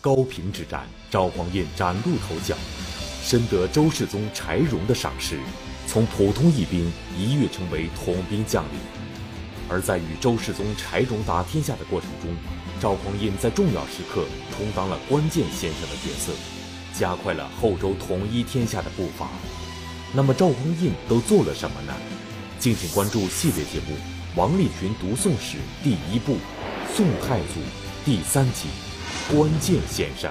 高平之战，赵匡胤崭露头角，深得周世宗柴荣的赏识，从普通义兵一跃成为统兵将领。而在与周世宗柴荣打天下的过程中，赵匡胤在重要时刻充当了关键先生的角色，加快了后周统一天下的步伐。那么赵匡胤都做了什么呢？敬请关注系列节目《王立群读宋史》第一部《宋太祖》第三集《关键先生》。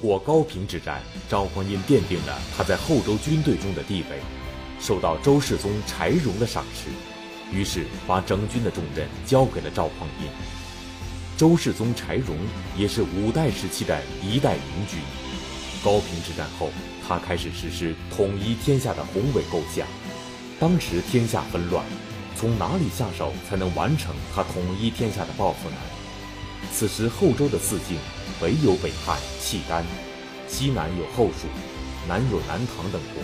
过高平之战，赵匡胤奠定了他在后周军队中的地位，受到周世宗柴荣的赏识，于是把整军的重任交给了赵匡胤。周世宗柴荣也是五代时期的一代明君。高平之战后，他开始实施统一天下的宏伟构想。当时天下纷乱，从哪里下手才能完成他统一天下的抱负呢？此时后周的四境。北有北汉、契丹，西南有后蜀，南有南唐等国。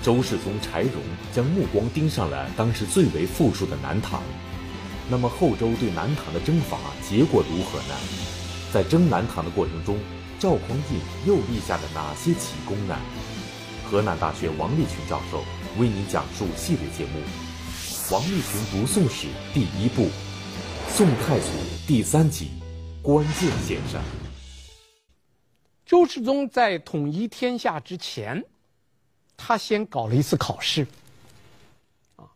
周世宗柴荣将目光盯上了当时最为富庶的南唐。那么后周对南唐的征伐结果如何呢？在征南唐的过程中，赵匡胤又立下了哪些奇功呢？河南大学王立群教授为您讲述系列节目《王立群读宋史》第一部《宋太祖》第三集《关键先生》。周世宗在统一天下之前，他先搞了一次考试。啊，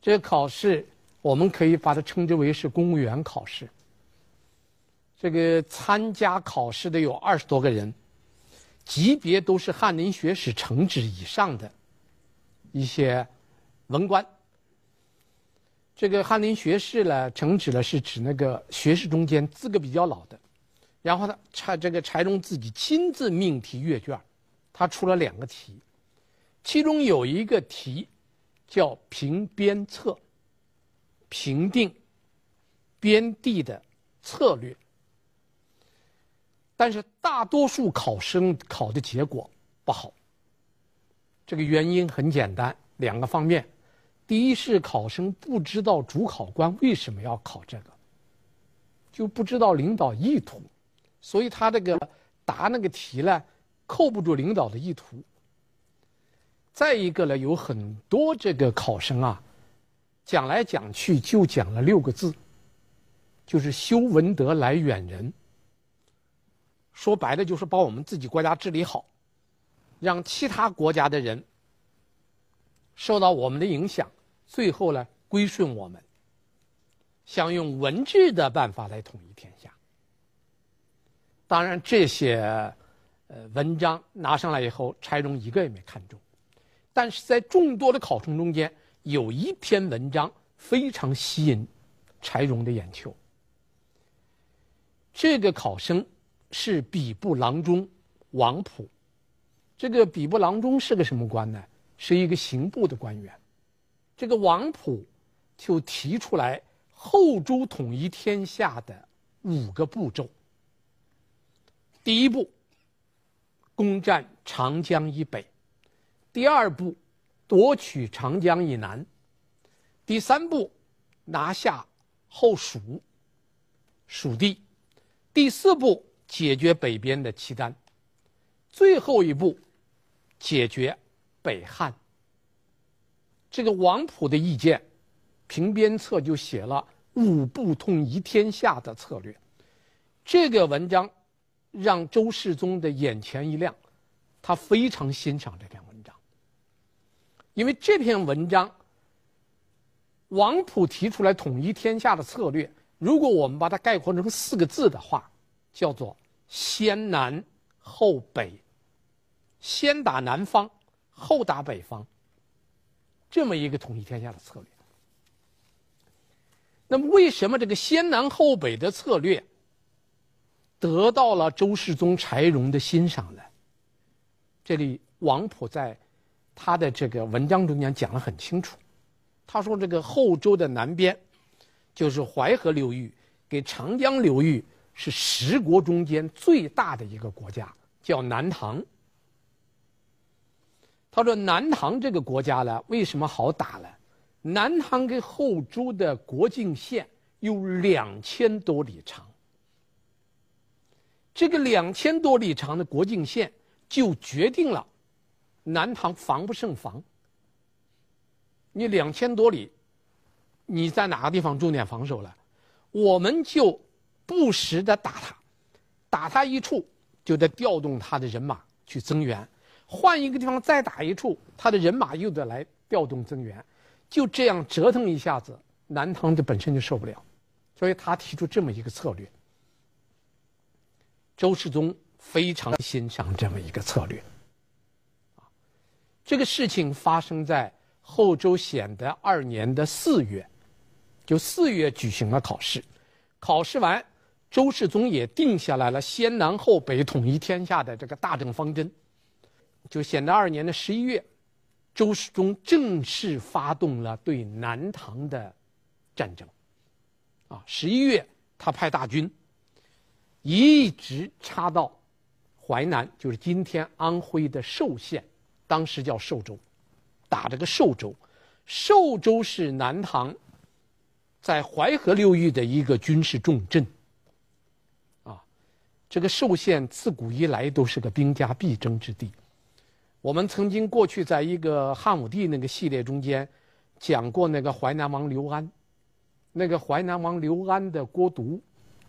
这个考试我们可以把它称之为是公务员考试。这个参加考试的有二十多个人，级别都是翰林学士承旨以上的一些文官。这个翰林学士呢，承旨呢是指那个学士中间资格比较老的。然后呢，柴这个柴荣自己亲自命题阅卷，他出了两个题，其中有一个题叫平边策，平定边地的策略。但是大多数考生考的结果不好。这个原因很简单，两个方面：第一是考生不知道主考官为什么要考这个，就不知道领导意图。所以他这个答那个题呢，扣不住领导的意图。再一个呢，有很多这个考生啊，讲来讲去就讲了六个字，就是修文德来远人。说白了就是把我们自己国家治理好，让其他国家的人受到我们的影响，最后呢归顺我们。想用文治的办法来统一天。当然，这些呃文章拿上来以后，柴荣一个也没看中。但是在众多的考生中间，有一篇文章非常吸引柴荣的眼球。这个考生是比部郎中王普。这个比部郎中是个什么官呢？是一个刑部的官员。这个王普就提出来后周统一天下的五个步骤。第一步，攻占长江以北；第二步，夺取长江以南；第三步，拿下后蜀蜀地；第四步，解决北边的契丹；最后一步，解决北汉。这个王普的意见，平边策就写了五步统一天下的策略。这个文章。让周世宗的眼前一亮，他非常欣赏这篇文章，因为这篇文章，王普提出来统一天下的策略，如果我们把它概括成四个字的话，叫做“先南后北”，先打南方，后打北方，这么一个统一天下的策略。那么，为什么这个先南后北的策略？得到了周世宗柴荣的欣赏的？这里王普在他的这个文章中间讲得很清楚，他说这个后周的南边就是淮河流域，给长江流域是十国中间最大的一个国家，叫南唐。他说南唐这个国家呢，为什么好打呢？南唐跟后周的国境线有两千多里长，这个两千多里长的国境线就决定了南唐防不胜防。你两千多里，你在哪个地方重点防守了？我们就不时的打他，打他一处就得调动他的人马去增援，换一个地方再打一处，他的人马又得来调动增援。就这样折腾一下子，南唐就本身就受不了，所以他提出这么一个策略。周世宗非常欣赏这么一个策略。这个事情发生在后周显德二年的四月，就四月举行了考试，考试完，周世宗也定下来了先南后北统一天下的这个大政方针，就显德二年的十一月。周世宗正式发动了对南唐的战争，啊，十一月他派大军一直插到淮南，就是今天安徽的寿县，当时叫寿州，打这个寿州。寿州是南唐在淮河流域的一个军事重镇，啊，这个寿县自古以来都是个兵家必争之地。我们曾经过去在一个汉武帝那个系列中间讲过那个淮南王刘安，那个淮南王刘安的郭独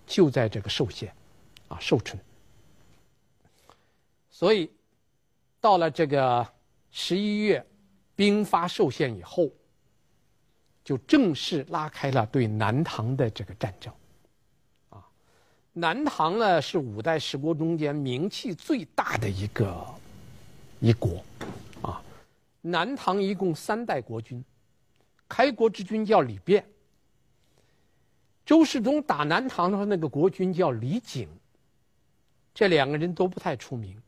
就在这个寿县，啊寿春。所以到了这个十一月，兵发寿县以后，就正式拉开了对南唐的这个战争。啊，南唐呢是五代十国中间名气最大的一个。一国，啊，南唐一共三代国君，开国之君叫李昪。周世宗打南唐的时候，那个国君叫李璟。这两个人都不太出名。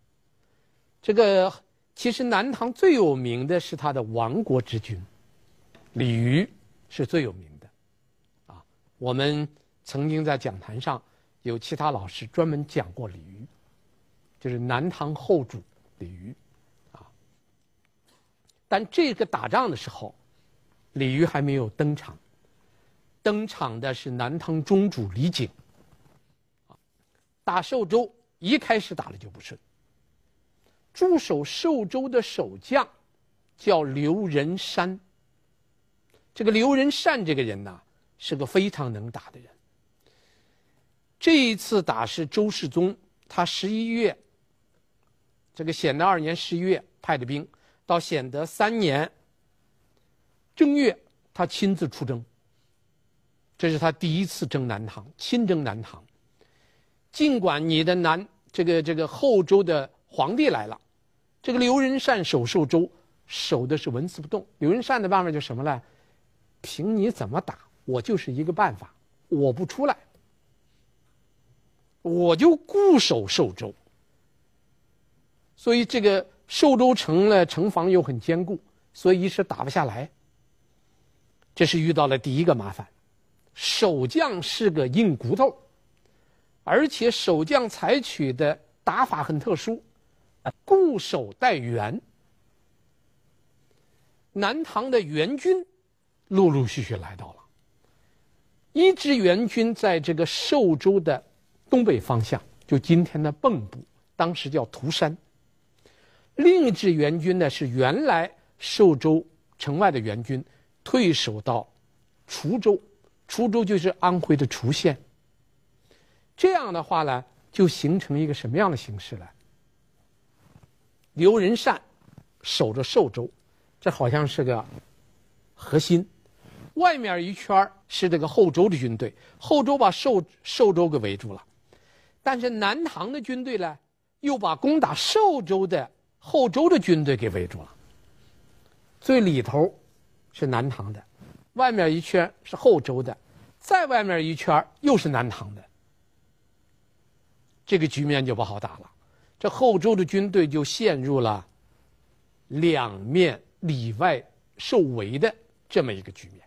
这个其实南唐最有名的是他的亡国之君，李渔是最有名的，啊，我们曾经在讲坛上有其他老师专门讲过李渔，就是南唐后主李渔。但这个打仗的时候，李渔还没有登场。登场的是南唐中主李璟。打寿州一开始打的就不顺。驻守寿州的守将叫刘仁山。这个刘仁善这个人呢，是个非常能打的人。这一次打是周世宗，他十一月，这个显德二年十一月派的兵。到显德三年正月，他亲自出征。这是他第一次征南唐，亲征南唐。尽管你的南这个这个后周的皇帝来了，这个刘仁善守寿州，守的是纹丝不动。刘仁善的办法就什么呢？凭你怎么打，我就是一个办法，我不出来，我就固守寿州。所以这个。寿州城呢，城防又很坚固，所以一时打不下来。这是遇到了第一个麻烦，守将是个硬骨头，而且守将采取的打法很特殊，固守待援。南唐的援军陆陆续续来到了，一支援军在这个寿州的东北方向，就今天的蚌埠，当时叫涂山。另一支援军呢，是原来寿州城外的援军，退守到滁州，滁州就是安徽的滁县。这样的话呢，就形成一个什么样的形式呢？刘仁善守着寿州，这好像是个核心，外面一圈是这个后周的军队，后周把寿寿州给围住了，但是南唐的军队呢，又把攻打寿州的。后周的军队给围住了，最里头是南唐的，外面一圈是后周的，再外面一圈又是南唐的。这个局面就不好打了。这后周的军队就陷入了两面里外受围的这么一个局面。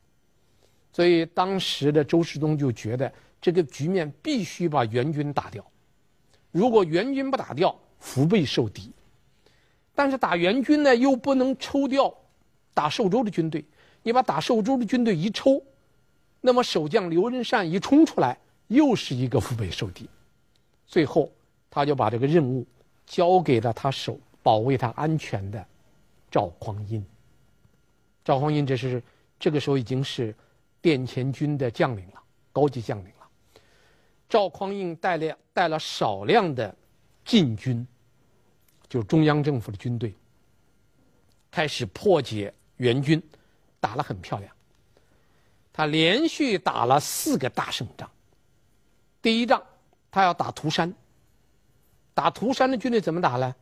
所以当时的周世宗就觉得这个局面必须把援军打掉。如果援军不打掉，腹背受敌。但是打援军呢，又不能抽调打寿州的军队。你把打寿州的军队一抽，那么守将刘仁善一冲出来，又是一个腹背受敌。最后，他就把这个任务交给了他守保卫他安全的赵匡胤。赵匡胤这是这个时候已经是殿前军的将领了，高级将领了。赵匡胤带了带了少量的禁军。就中央政府的军队开始破解援军，打了很漂亮。他连续打了四个大胜仗。第一仗，他要打涂山。打涂山的军队怎么打呢？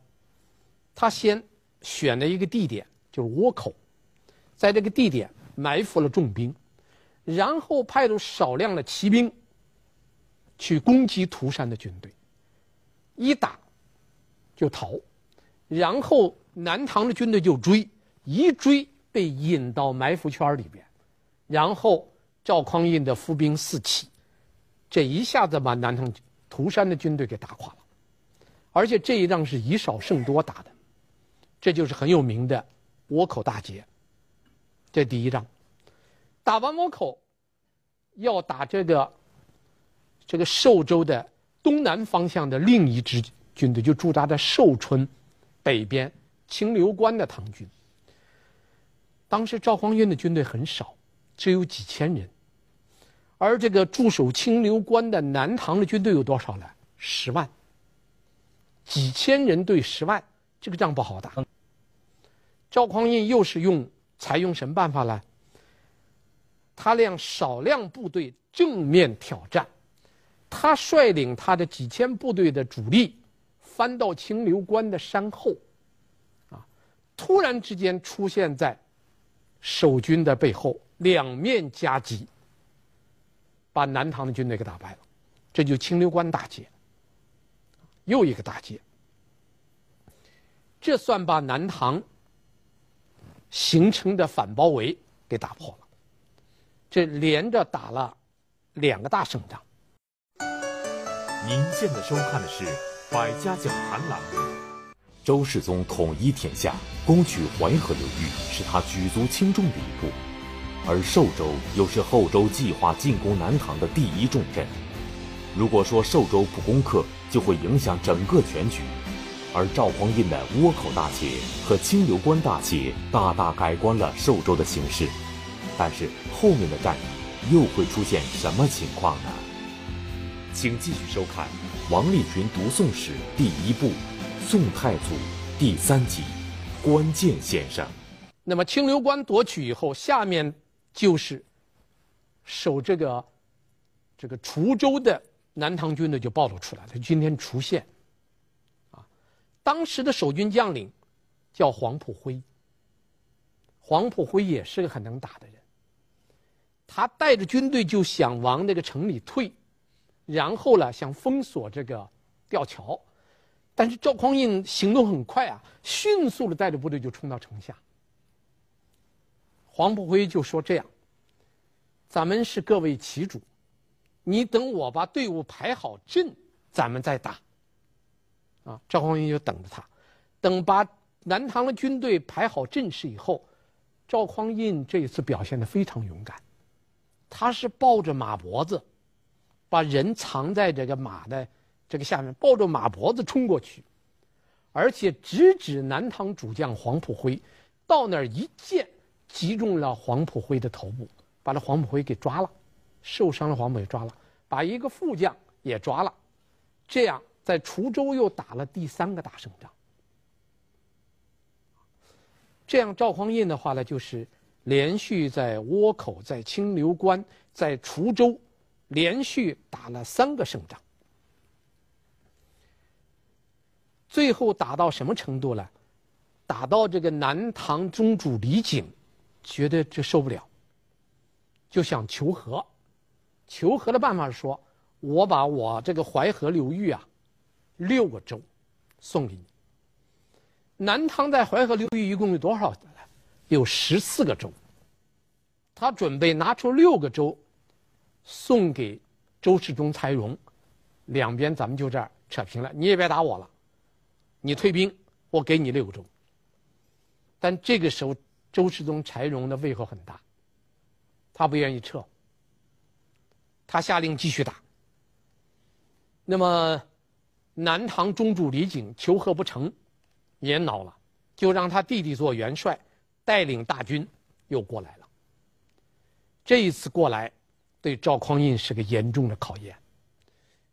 他先选了一个地点，就是倭口，在这个地点埋伏了重兵，然后派出少量的骑兵去攻击涂山的军队，一打就逃。然后南唐的军队就追，一追被引到埋伏圈里边，然后赵匡胤的伏兵四起，这一下子把南唐涂山的军队给打垮了，而且这一仗是以少胜多打的，这就是很有名的倭寇大捷。这第一仗，打完倭寇，要打这个这个寿州的东南方向的另一支军队，就驻扎在寿春。北边清流关的唐军，当时赵匡胤的军队很少，只有几千人，而这个驻守清流关的南唐的军队有多少呢？十万。几千人对十万，这个仗不好打。赵匡胤又是用采用什么办法呢？他让少量部队正面挑战，他率领他的几千部队的主力。翻到清流关的山后，啊，突然之间出现在守军的背后，两面夹击，把南唐的军队给打败了，这就清流关大捷。又一个大捷，这算把南唐形成的反包围给打破了。这连着打了两个大胜仗。您现在收看的是。百家讲坛栏目，周世宗统一天下，攻取淮河流域是他举足轻重的一步，而寿州又是后周计划进攻南唐的第一重镇。如果说寿州不攻克，就会影响整个全局。而赵匡胤的倭口大捷和清流关大捷，大大改观了寿州的形势。但是后面的战役又会出现什么情况呢？请继续收看。王立群读宋史第一部《宋太祖》第三集《关键先生》。那么清流关夺取以后，下面就是守这个这个滁州的南唐军队就暴露出来了。今天滁县啊，当时的守军将领叫黄埔辉。黄埔辉也是个很能打的人，他带着军队就想往那个城里退。然后呢，想封锁这个吊桥，但是赵匡胤行动很快啊，迅速的带着部队就冲到城下。黄埔辉就说：“这样，咱们是各为其主，你等我把队伍排好阵，咱们再打。”啊，赵匡胤就等着他，等把南唐的军队排好阵势以后，赵匡胤这一次表现的非常勇敢，他是抱着马脖子。把人藏在这个马的这个下面，抱着马脖子冲过去，而且直指南唐主将黄埔辉，到那儿一箭击中了黄埔辉的头部，把这黄埔辉给抓了，受伤的黄埔辉抓了，把一个副将也抓了，这样在滁州又打了第三个大胜仗。这样赵匡胤的话呢，就是连续在倭口、在清流关、在滁州。连续打了三个胜仗，最后打到什么程度了？打到这个南唐宗主李璟觉得这受不了，就想求和。求和的办法是说：我把我这个淮河流域啊，六个州送给你。南唐在淮河流域一共有多少？有十四个州。他准备拿出六个州送给周世宗、柴荣，两边咱们就这儿扯平了，你也别打我了，你退兵，我给你六个州。但这个时候，周世宗、柴荣的胃口很大，他不愿意撤，他下令继续打。那么，南唐中主李璟求和不成，也恼了，就让他弟弟做元帅，带领大军又过来了。这一次过来，对赵匡胤是个严重的考验。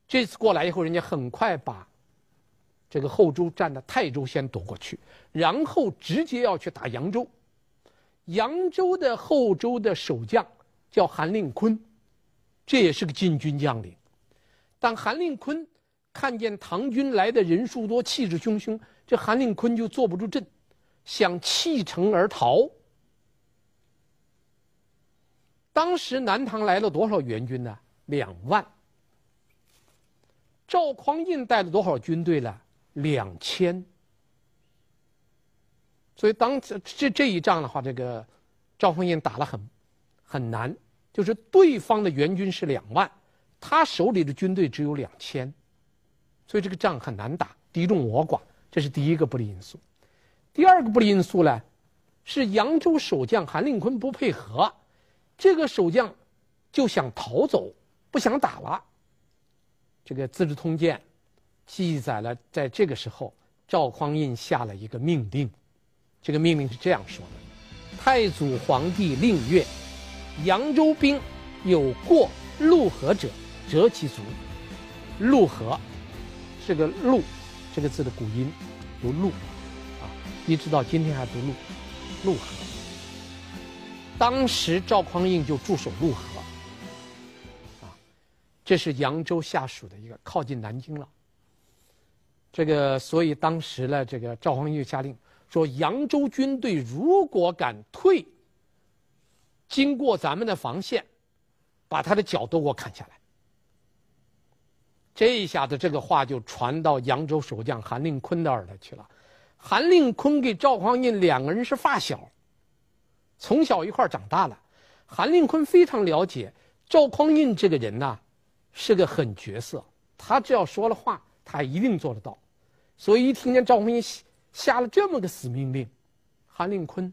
这次过来以后，人家很快把这个后周占的泰州先夺过去，然后直接要去打扬州。扬州的后周的守将叫韩令坤，这也是个禁军将领。但韩令坤看见唐军来的人数多，气势汹汹，这韩令坤就坐不住阵，想弃城而逃。当时南唐来了多少援军呢？两万。赵匡胤带了多少军队呢？两千。所以当这这这一仗的话，这个赵匡胤打得很很难，就是对方的援军是两万，他手里的军队只有两千，所以这个仗很难打，敌众我寡，这是第一个不利因素。第二个不利因素呢，是扬州守将韩令坤不配合，这个守将就想逃走，不想打了。这个《资治通鉴》记载了，在这个时候，赵匡胤下了一个命令。这个命令是这样说的：“太祖皇帝令曰，扬州兵有过陆河者，折其足。”陆河是个“陆”这个字的古音，读“陆”，啊，一直到今天还读“陆”。陆河。当时赵匡胤就驻守陆河，啊，这是扬州下属的一个靠近南京了。这个，所以当时呢，这个赵匡胤就下令。说扬州军队如果敢退，经过咱们的防线，把他的脚都给我砍下来。这一下子，这个话就传到扬州守将韩令坤的耳朵去了。韩令坤跟赵匡胤两个人是发小，从小一块长大的。韩令坤非常了解赵匡胤这个人呐，是个狠角色，他只要说了话，他一定做得到。所以一听见赵匡胤。下了这么个死命令，韩令坤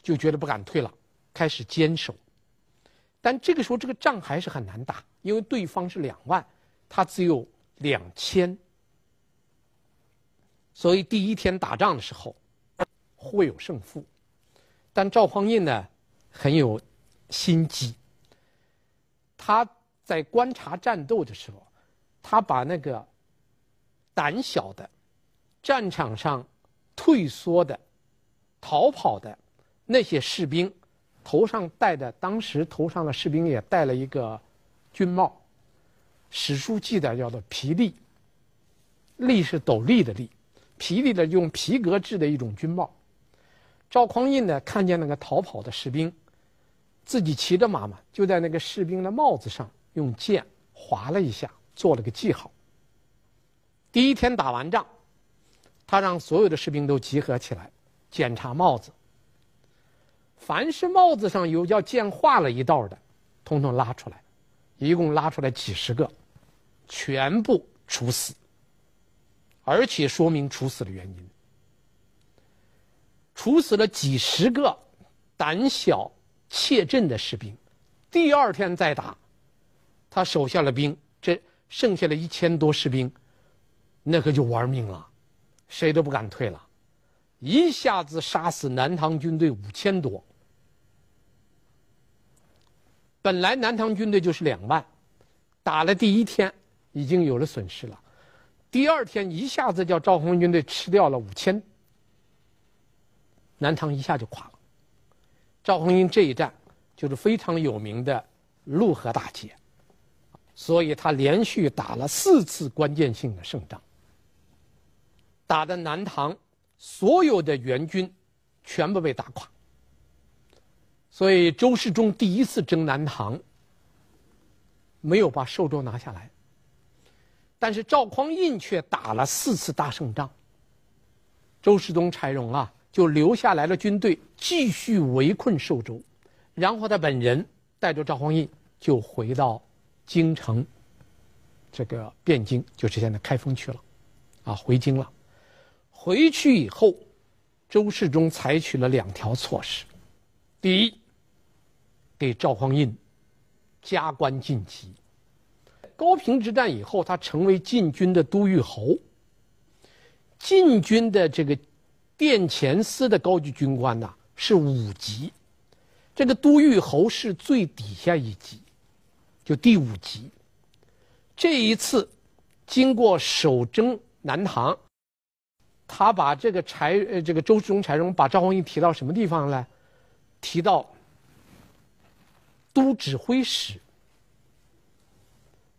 就觉得不敢退了，开始坚守。但这个时候，这个仗还是很难打，因为对方是两万，他只有两千，所以第一天打仗的时候互有胜负。但赵匡胤呢，很有心机，他在观察战斗的时候，他把那个胆小的。战场上退缩的、逃跑的那些士兵，头上戴的，当时头上的士兵也戴了一个军帽，史书记载叫做皮笠，笠是斗笠的笠，皮笠的用皮革制的一种军帽。赵匡胤呢，看见那个逃跑的士兵，自己骑着马嘛，就在那个士兵的帽子上用剑划了一下，做了个记号。第一天打完仗。他让所有的士兵都集合起来，检查帽子。凡是帽子上有叫剑划了一道的，统统拉出来，一共拉出来几十个，全部处死。而且说明处死的原因。处死了几十个胆小怯阵的士兵，第二天再打，他手下的兵，这剩下的一千多士兵，那可就玩命了。谁都不敢退了，一下子杀死南唐军队五千多。本来南唐军队就是两万，打了第一天已经有了损失了，第二天一下子叫赵匡军队吃掉了五千，南唐一下就垮了。赵匡胤这一战就是非常有名的陆河大捷，所以他连续打了四次关键性的胜仗。打的南唐所有的援军全部被打垮，所以周世宗第一次征南唐没有把寿州拿下来。但是赵匡胤却打了四次大胜仗。周世宗柴荣啊，就留下来了军队继续围困寿州，然后他本人带着赵匡胤就回到京城，这个汴京，就是现在开封去了，啊，回京了。回去以后，周世宗采取了两条措施：第一，给赵匡胤加官晋级。高平之战以后，他成为禁军的都御侯。禁军的这个殿前司的高级军官呐，是五级，这个都御侯是最底下一级，就第五级。这一次经过守征南唐，他把这个柴呃这个周世宗柴荣把赵匡胤提到什么地方呢？提到都指挥使。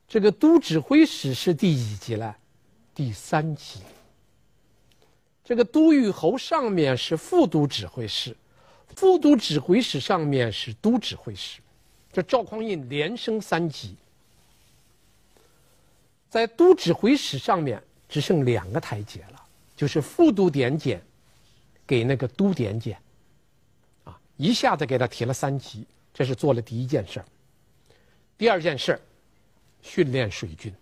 这个都指挥使是第几级呢？第三级。这个都虞侯上面是副都指挥使，副都指挥使上面是都指挥使，这赵匡胤连升三级。在都指挥使上面只剩两个台阶了，就是副都点检，给那个都点检，啊，一下子给他提了三级，这是做了第一件事儿。第二件事儿。训练水军。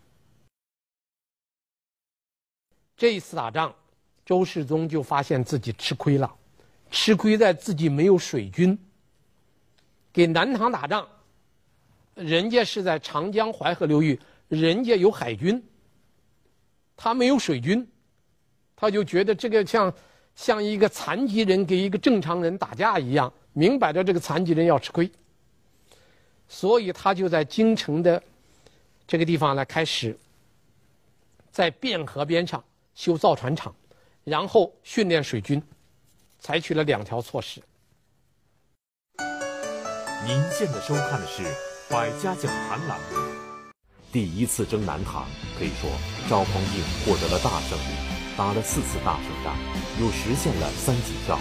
这一次打仗，周世宗就发现自己吃亏了，吃亏在自己没有水军。给南唐打仗，人家是在长江淮河流域，人家有海军，他没有水军，他就觉得这个像像一个残疾人给一个正常人打架一样，明摆着这个残疾人要吃亏，所以他就在京城的。这个地方呢，开始在汴河边上修造船厂，然后训练水军，采取了两条措施。您现在收看的是《百家讲坛》栏目。第一次征南唐，可以说赵匡胤获得了大胜利，打了四次大胜仗，又实现了三级跳，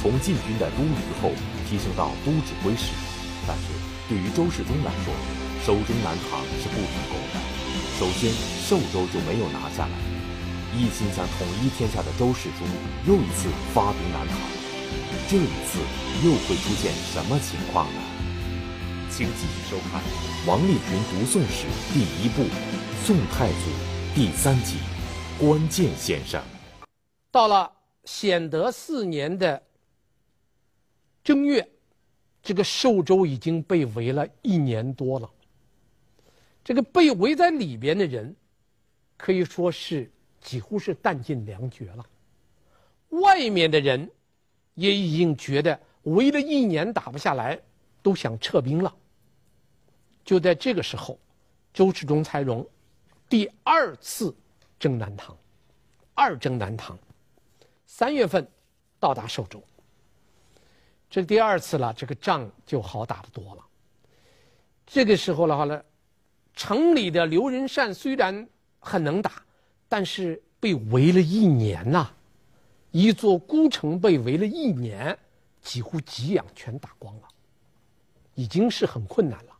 从禁军的都虞候提升到都指挥使。但是对于周世宗来说，守征南唐是不成功的。首先，寿州就没有拿下来。一心想统一天下的周世宗又一次发兵南唐，这一次又会出现什么情况呢？请继续收看《王立群读宋史》第一部《宋太祖》第三集《关键先生》。到了显德四年的正月，这个寿州已经被围了一年多了。这个被围在里边的人，可以说是几乎是弹尽粮绝了。外面的人也已经觉得围了一年打不下来，都想撤兵了。就在这个时候，周世宗柴荣第二次征南唐，二征南唐，三月份到达寿州。这第二次了，这个仗就好打的多了。这个时候的话呢。城里的刘仁善虽然很能打，但是被围了一年呐、一座孤城被围了一年，几乎给养全打光了，已经是很困难了，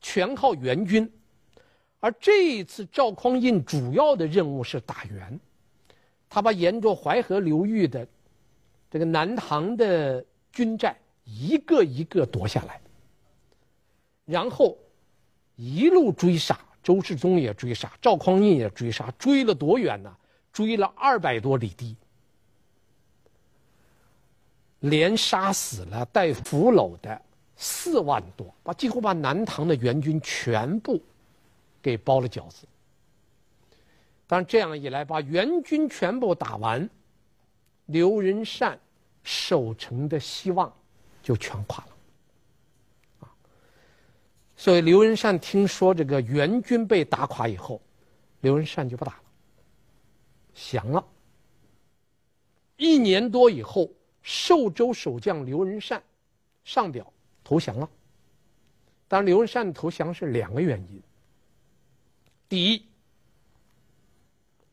全靠援军。而这一次赵匡胤主要的任务是打援，他把沿着淮河流域的这个南唐的军寨一个一个夺下来，然后。一路追杀，周世宗也追杀，赵匡胤也追杀，追了多远呢？追了二百多里地，连杀死了带俘虏的四万多，把几乎把南唐的援军全部给包了饺子。当然，这样一来，把援军全部打完，刘仁善守城的希望就全垮了。所以刘仁善听说这个援军被打垮以后，刘仁善就不打了，降了。一年多以后，寿州守将刘仁善上表投降了。当然，刘仁善投降是两个原因：第一，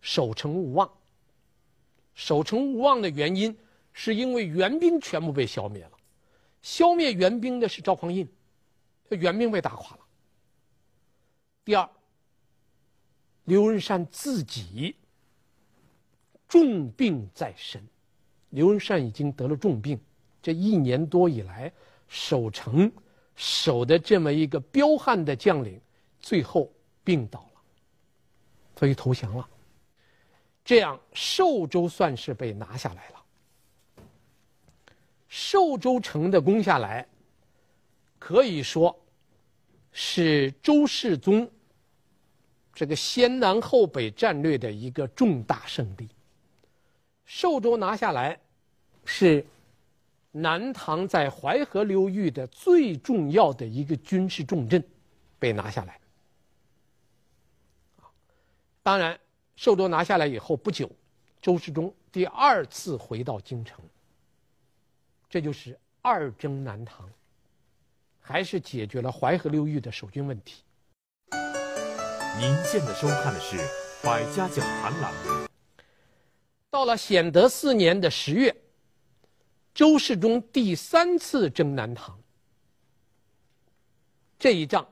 守城无望；守城无望的原因是因为援兵全部被消灭了，消灭援兵的是赵匡胤。援兵被打垮了。第二，刘文善自己重病在身，刘文善已经得了重病，这一年多以来守城守的这么一个彪悍的将领，最后病倒了，所以投降了。这样寿州算是被拿下来了。寿州城的攻下来，可以说是周世宗这个先南后北战略的一个重大胜利。寿州拿下来，是南唐在淮河流域的最重要的一个军事重镇，被拿下来。当然，寿州拿下来以后不久，周世宗第二次回到京城。这就是二征南唐，还是解决了淮河流域的守军问题。您现在收看的是《百家讲坛》栏目。到了显德四年的十月，周世宗第三次征南唐。这一仗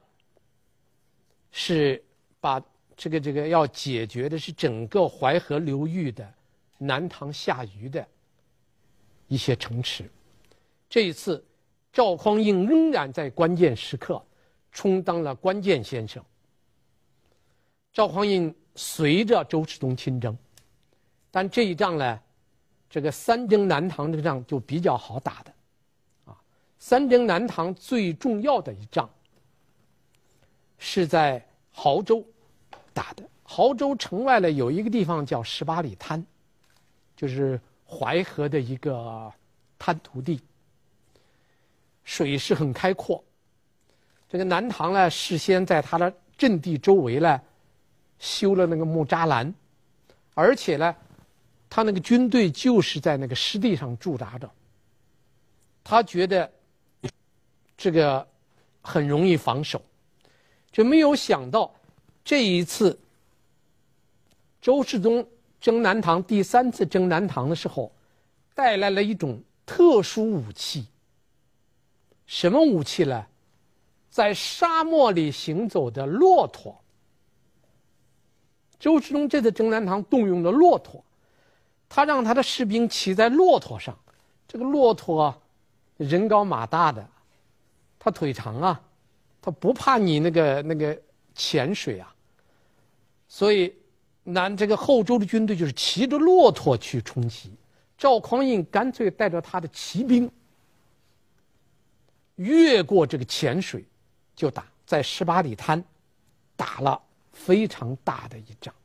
是把这个这个要解决的是整个淮河流域的南唐下虞的一些城池。这一次，赵匡胤仍然在关键时刻充当了关键先生。赵匡胤随着周世宗亲征，但这一仗呢，这个三征南唐这个仗就比较好打的，啊，三征南唐最重要的一仗是在亳州打的。亳州城外呢有一个地方叫十八里滩，就是淮河的一个滩涂地。水势很开阔，这个南唐呢，事先在他的阵地周围呢，修了那个木栅栏，而且呢，他那个军队就是在那个湿地上驻扎着。他觉得这个很容易防守，就没有想到这一次周世宗征南唐第三次征南唐的时候，带来了一种特殊武器。什么武器呢？在沙漠里行走的骆驼。周世宗这次征南唐动用了骆驼，他让他的士兵骑在骆驼上。这个骆驼人高马大的，他腿长啊，他不怕你那个那个浅水啊。所以南这个后周的军队就是骑着骆驼去冲击。赵匡胤干脆带着他的骑兵。越过这个浅水，就打在十八里滩，打了非常大的一仗。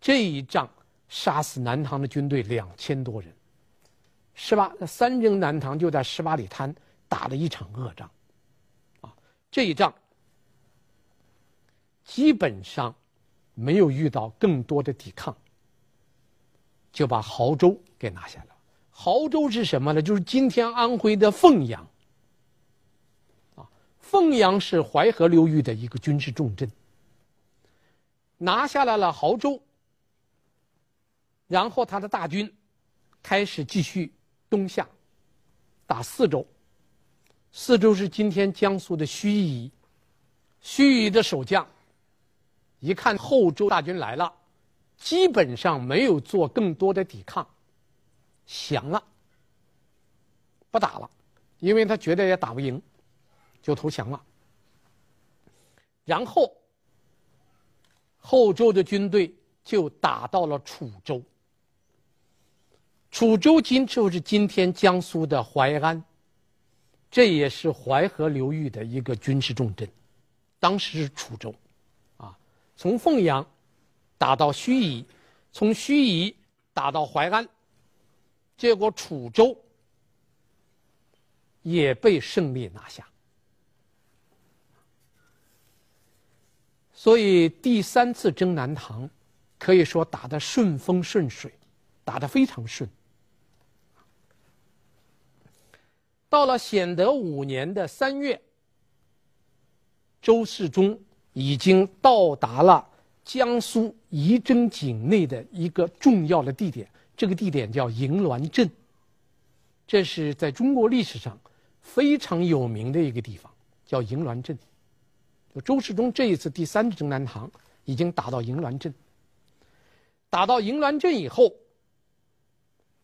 这一仗杀死南唐的军队两千多人。十八三征南唐就在十八里滩打了一场恶仗，啊，这一仗基本上没有遇到更多的抵抗，就把亳州给拿下了。亳州是什么呢？就是今天安徽的凤阳。啊凤阳是淮河流域的一个军事重镇，拿下来了亳州，然后他的大军开始继续东下，打泗州。泗州是今天江苏的盱眙，盱眙的守将一看后周大军来了，基本上没有做更多的抵抗，降了，不打了，因为他觉得也打不赢。就投降了，然后后周的军队就打到了楚州。楚州今就是今天江苏的淮安，这也是淮河流域的一个军事重镇。当时是楚州，从凤阳打到盱眙，从盱眙打到淮安，结果楚州也被胜利拿下。所以第三次征南唐，可以说打得顺风顺水，打得非常顺。到了显德五年的三月，周世宗已经到达了江苏仪征境内的一个重要的地点，这个地点叫银銮镇，这是在中国历史上非常有名的一个地方，叫银銮镇。周世宗这一次第三次征南唐，已经打到银銮镇。打到银銮镇以后，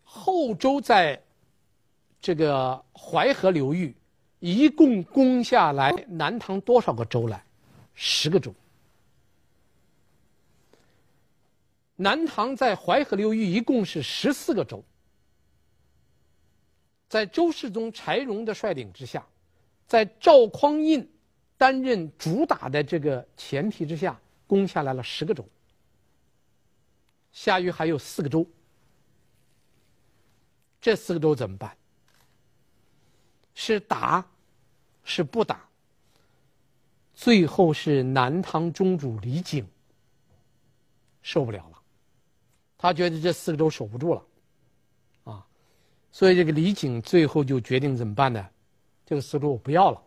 后周在这个淮河流域一共攻下来南唐多少个州来？十个州。南唐在淮河流域一共是十四个州。在周世宗柴荣的率领之下，在赵匡胤担任主打的这个前提之下，攻下来了十个州。下虞还有四个州，这四个州怎么办？是打，是不打？最后是南唐中主李璟受不了了，他觉得这四个州守不住了。啊所以这个李璟最后就决定怎么办呢？这个四州我不要了。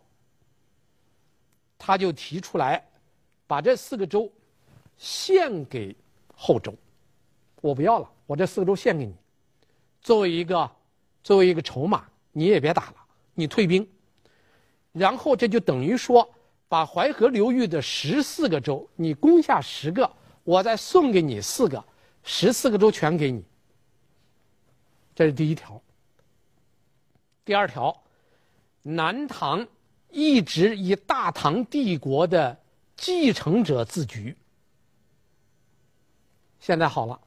他就提出来，把这四个州献给后周。我不要了，我这四个州献给你，作为一个作为一个筹码，你也别打了，你退兵。然后这就等于说，把淮河流域的十四个州，你攻下十个，我再送给你四个，十四个州全给你。这是第一条。第二条，南唐一直以大唐帝国的继承者自居。现在好了，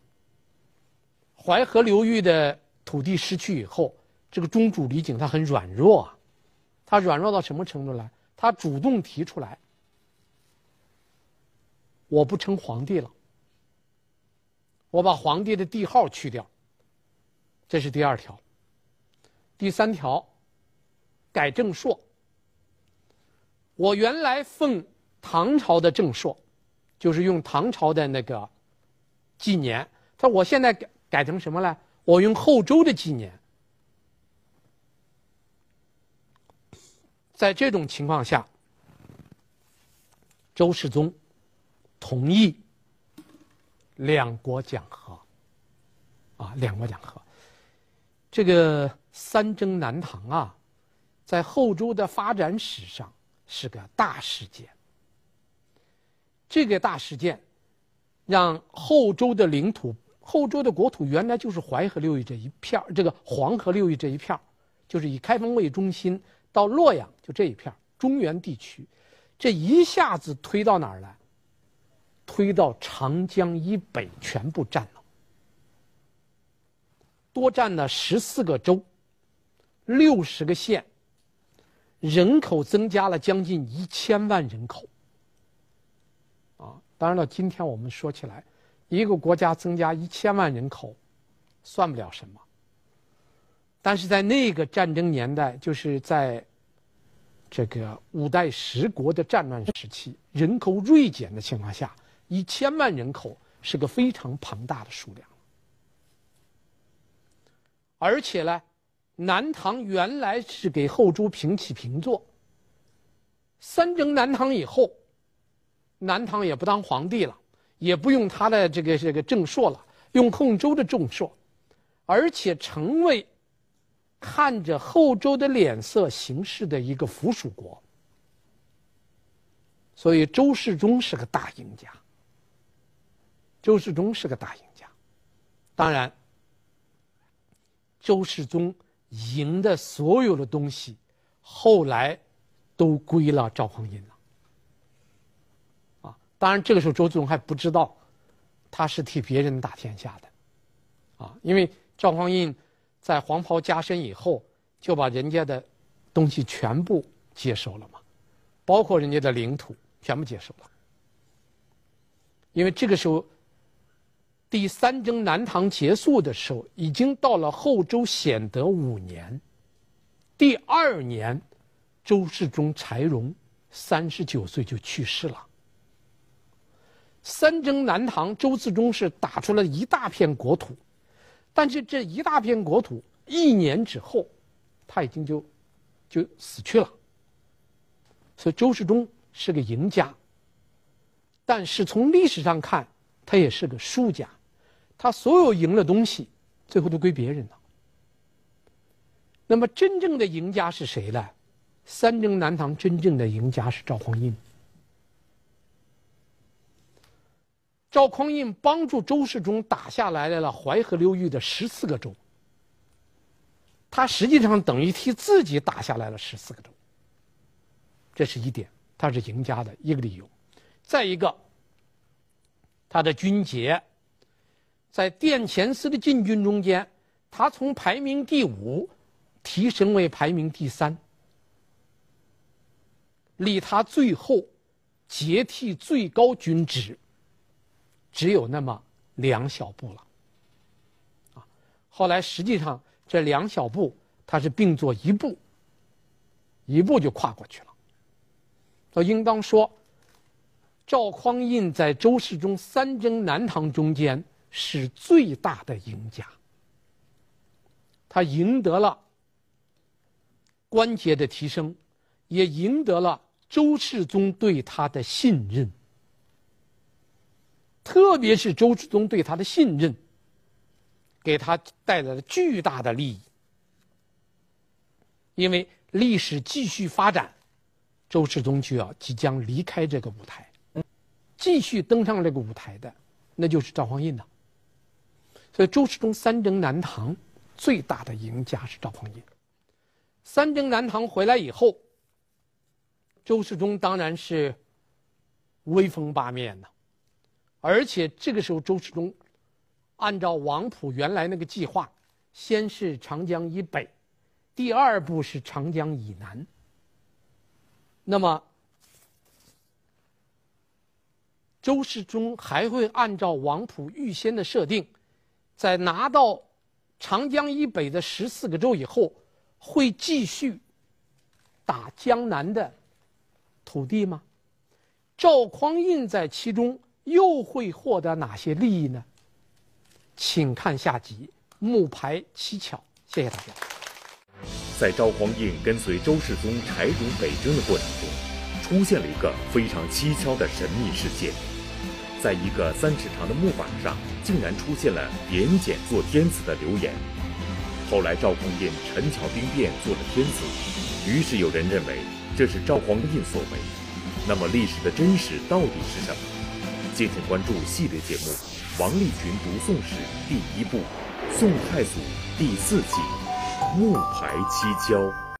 淮河流域的土地失去以后，这个中主李璟他很软弱啊，他软弱到什么程度呢？他主动提出来，我不称皇帝了，我把皇帝的帝号去掉。这是第二条。第三条，改正朔。我原来奉唐朝的正朔，就是用唐朝的那个纪年。他说我现在改改成什么呢？我用后周的纪年。在这种情况下，周世宗同意两国讲和。啊，两国讲和。这个。三征南唐啊，在后周的发展史上是个大事件。这个大事件，让后周的领土、后周的国土原来就是淮河流域这一片这个黄河流域这一片就是以开封为中心到洛阳就这一片中原地区，这一下子推到哪儿来？推到长江以北，全部占了，多占了十四个州。六十个县，人口增加了将近一千万人口。啊，当然了，今天我们说起来，一个国家增加一千万人口，算不了什么。但是在那个战争年代，就是在这个五代十国的战乱时期，人口锐减的情况下，一千万人口是个非常庞大的数量。而且呢。南唐原来是给后周平起平坐，三征南唐以后，南唐也不当皇帝了，也不用他的这个这个正朔了，用后周的正朔，而且成为看着后周的脸色行事的一个附属国。所以周世宗是个大赢家。周世宗是个大赢家，当然，周世宗。赢的所有的东西，后来都归了赵匡胤了。啊，当然这个时候周世宗还不知道，他是替别人打天下的，啊，因为赵匡胤在黄袍加身以后，就把人家的东西全部接收了嘛，包括人家的领土全部接收了，因为这个时候。第三征南唐结束的时候，已经到了后周显德五年，第二年，周世宗柴荣三十九岁就去世了。三征南唐，周世宗是打出了一大片国土，但是这一大片国土一年之后，他已经就就死去了。所以周世宗是个赢家，但是从历史上看，他也是个输家。他所有赢的东西，最后都归别人了。那么真正的赢家是谁呢？三征南唐真正的赢家是赵匡胤。赵匡胤帮助周世宗打下来了淮河流域的十四个州，他实际上等于替自己打下来了十四个州。这是一点，他是赢家的一个理由。再一个，他的军节，在殿前司的禁军中间，他从排名第五提升为排名第三，离他最后接替最高军职。只有那么两小步了，啊，后来实际上这两小步他是并作一步，一步就跨过去了。那应当说，赵匡胤在周世宗三征南唐中间是最大的赢家，他赢得了官阶的提升，也赢得了周世宗对他的信任。特别是周世宗对他的信任，给他带来了巨大的利益。因为历史继续发展，周世宗就要即将离开这个舞台，继续登上这个舞台的，那就是赵匡胤了。所以周世宗三征南唐，最大的赢家是赵匡胤。三征南唐回来以后，周世宗当然是威风八面呐。而且这个时候，周世宗按照王普原来那个计划，先是长江以北，第二步是长江以南。那么，周世宗还会按照王普预先的设定，在拿到长江以北的十四个州以后，会继续打江南的土地吗？赵匡胤在其中。又会获得哪些利益呢？请看下集，木牌蹊跷。谢谢大家。在赵匡胤跟随周世宗柴荣北征的过程中，出现了一个非常蹊跷的神秘事件，在一个三尺长的木板上，竟然出现了“点简做天子”的留言。后来赵匡胤陈桥兵变做了天子，于是有人认为这是赵匡胤所为。那么历史的真实到底是什么？敬请关注系列节目《王立群读宋史》第一部《宋太祖》第四季《木牌蹊跷》。